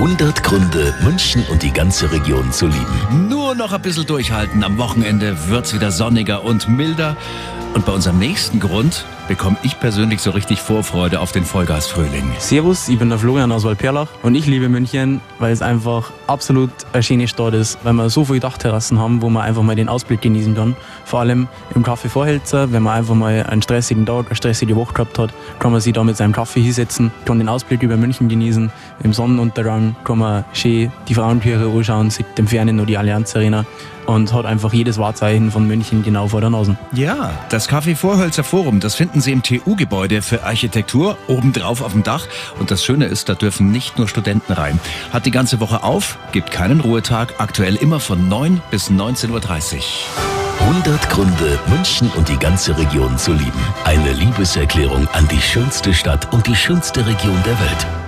100 Gründe, München und die ganze Region zu lieben. Nur noch ein bisschen durchhalten. Am Wochenende wird's wieder sonniger und milder. Und bei unserem nächsten Grund bekomme ich persönlich so richtig Vorfreude auf den Vollgasfrühling. Servus, ich bin der Florian aus Waldperlach und ich liebe München, weil es einfach absolut eine schöne Stadt ist, weil wir so viele Dachterrassen haben, wo man einfach mal den Ausblick genießen kann. Vor allem im Café Vorhälzer, wenn man einfach mal einen stressigen Tag, eine stressige Woche gehabt hat, kann man sich da mit seinem Kaffee hinsetzen, kann den Ausblick über München genießen. Im Sonnenuntergang kann man schön die Frauenkirche anschauen, sieht dem Fernen nur die Allianz Arena und hat einfach jedes Wahrzeichen von München genau vor der Nase. Ja, das Café Vorhölzer Forum, das finden Sie im TU-Gebäude für Architektur, obendrauf auf dem Dach. Und das Schöne ist, da dürfen nicht nur Studenten rein. Hat die ganze Woche auf, gibt keinen Ruhetag, aktuell immer von 9 bis 19.30 Uhr. 100 Gründe, München und die ganze Region zu lieben. Eine Liebeserklärung an die schönste Stadt und die schönste Region der Welt.